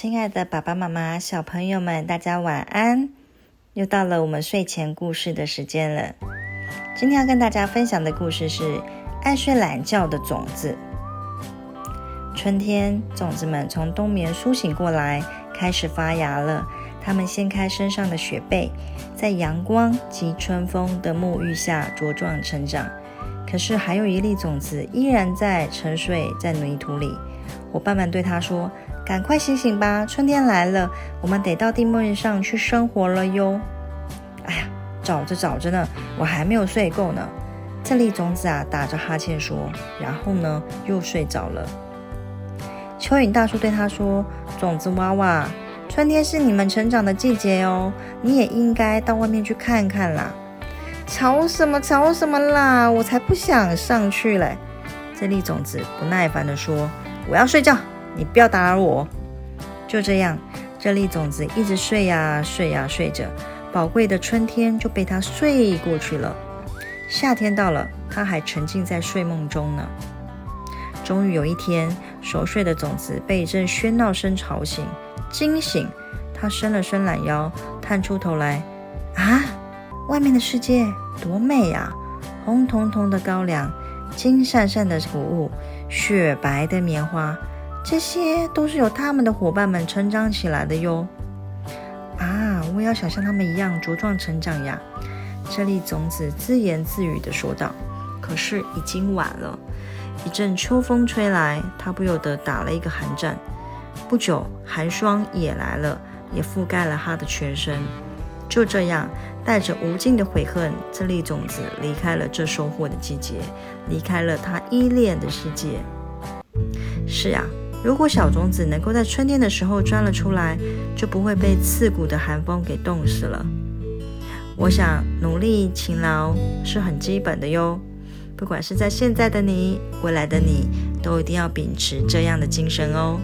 亲爱的爸爸妈妈、小朋友们，大家晚安！又到了我们睡前故事的时间了。今天要跟大家分享的故事是《爱睡懒觉的种子》。春天，种子们从冬眠苏醒过来，开始发芽了。它们掀开身上的雪被，在阳光及春风的沐浴下茁壮成长。可是，还有一粒种子依然在沉睡在泥土里。伙伴们对他说：“赶快醒醒吧，春天来了，我们得到地面上去生活了哟。”哎呀，找着找着呢，我还没有睡够呢。这粒种子啊，打着哈欠说，然后呢，又睡着了。蚯蚓大叔对他说：“种子娃娃，春天是你们成长的季节哦，你也应该到外面去看看啦。”吵什么吵什么啦！我才不想上去嘞！这粒种子不耐烦地说：“我要睡觉，你不要打扰我。”就这样，这粒种子一直睡呀睡呀睡着，宝贵的春天就被它睡过去了。夏天到了，它还沉浸在睡梦中呢。终于有一天，熟睡的种子被一阵喧闹声吵醒，惊醒。它伸了伸懒腰，探出头来：“啊！”外面的世界多美呀！红彤彤的高粱，金闪闪的谷物，雪白的棉花，这些都是由他们的伙伴们成长起来的哟。啊，我也要想像他们一样茁壮成长呀！这粒种子自言自语地说道。可是已经晚了，一阵秋风吹来，他不由得打了一个寒战。不久，寒霜也来了，也覆盖了他的全身。就这样，带着无尽的悔恨，这粒种子离开了这收获的季节，离开了它依恋的世界。是啊，如果小种子能够在春天的时候钻了出来就不会被刺骨的寒风给冻死了。我想努力勤劳是很基本的哟。不管是在现在的你未来的你都一定要秉持这样的精神哦。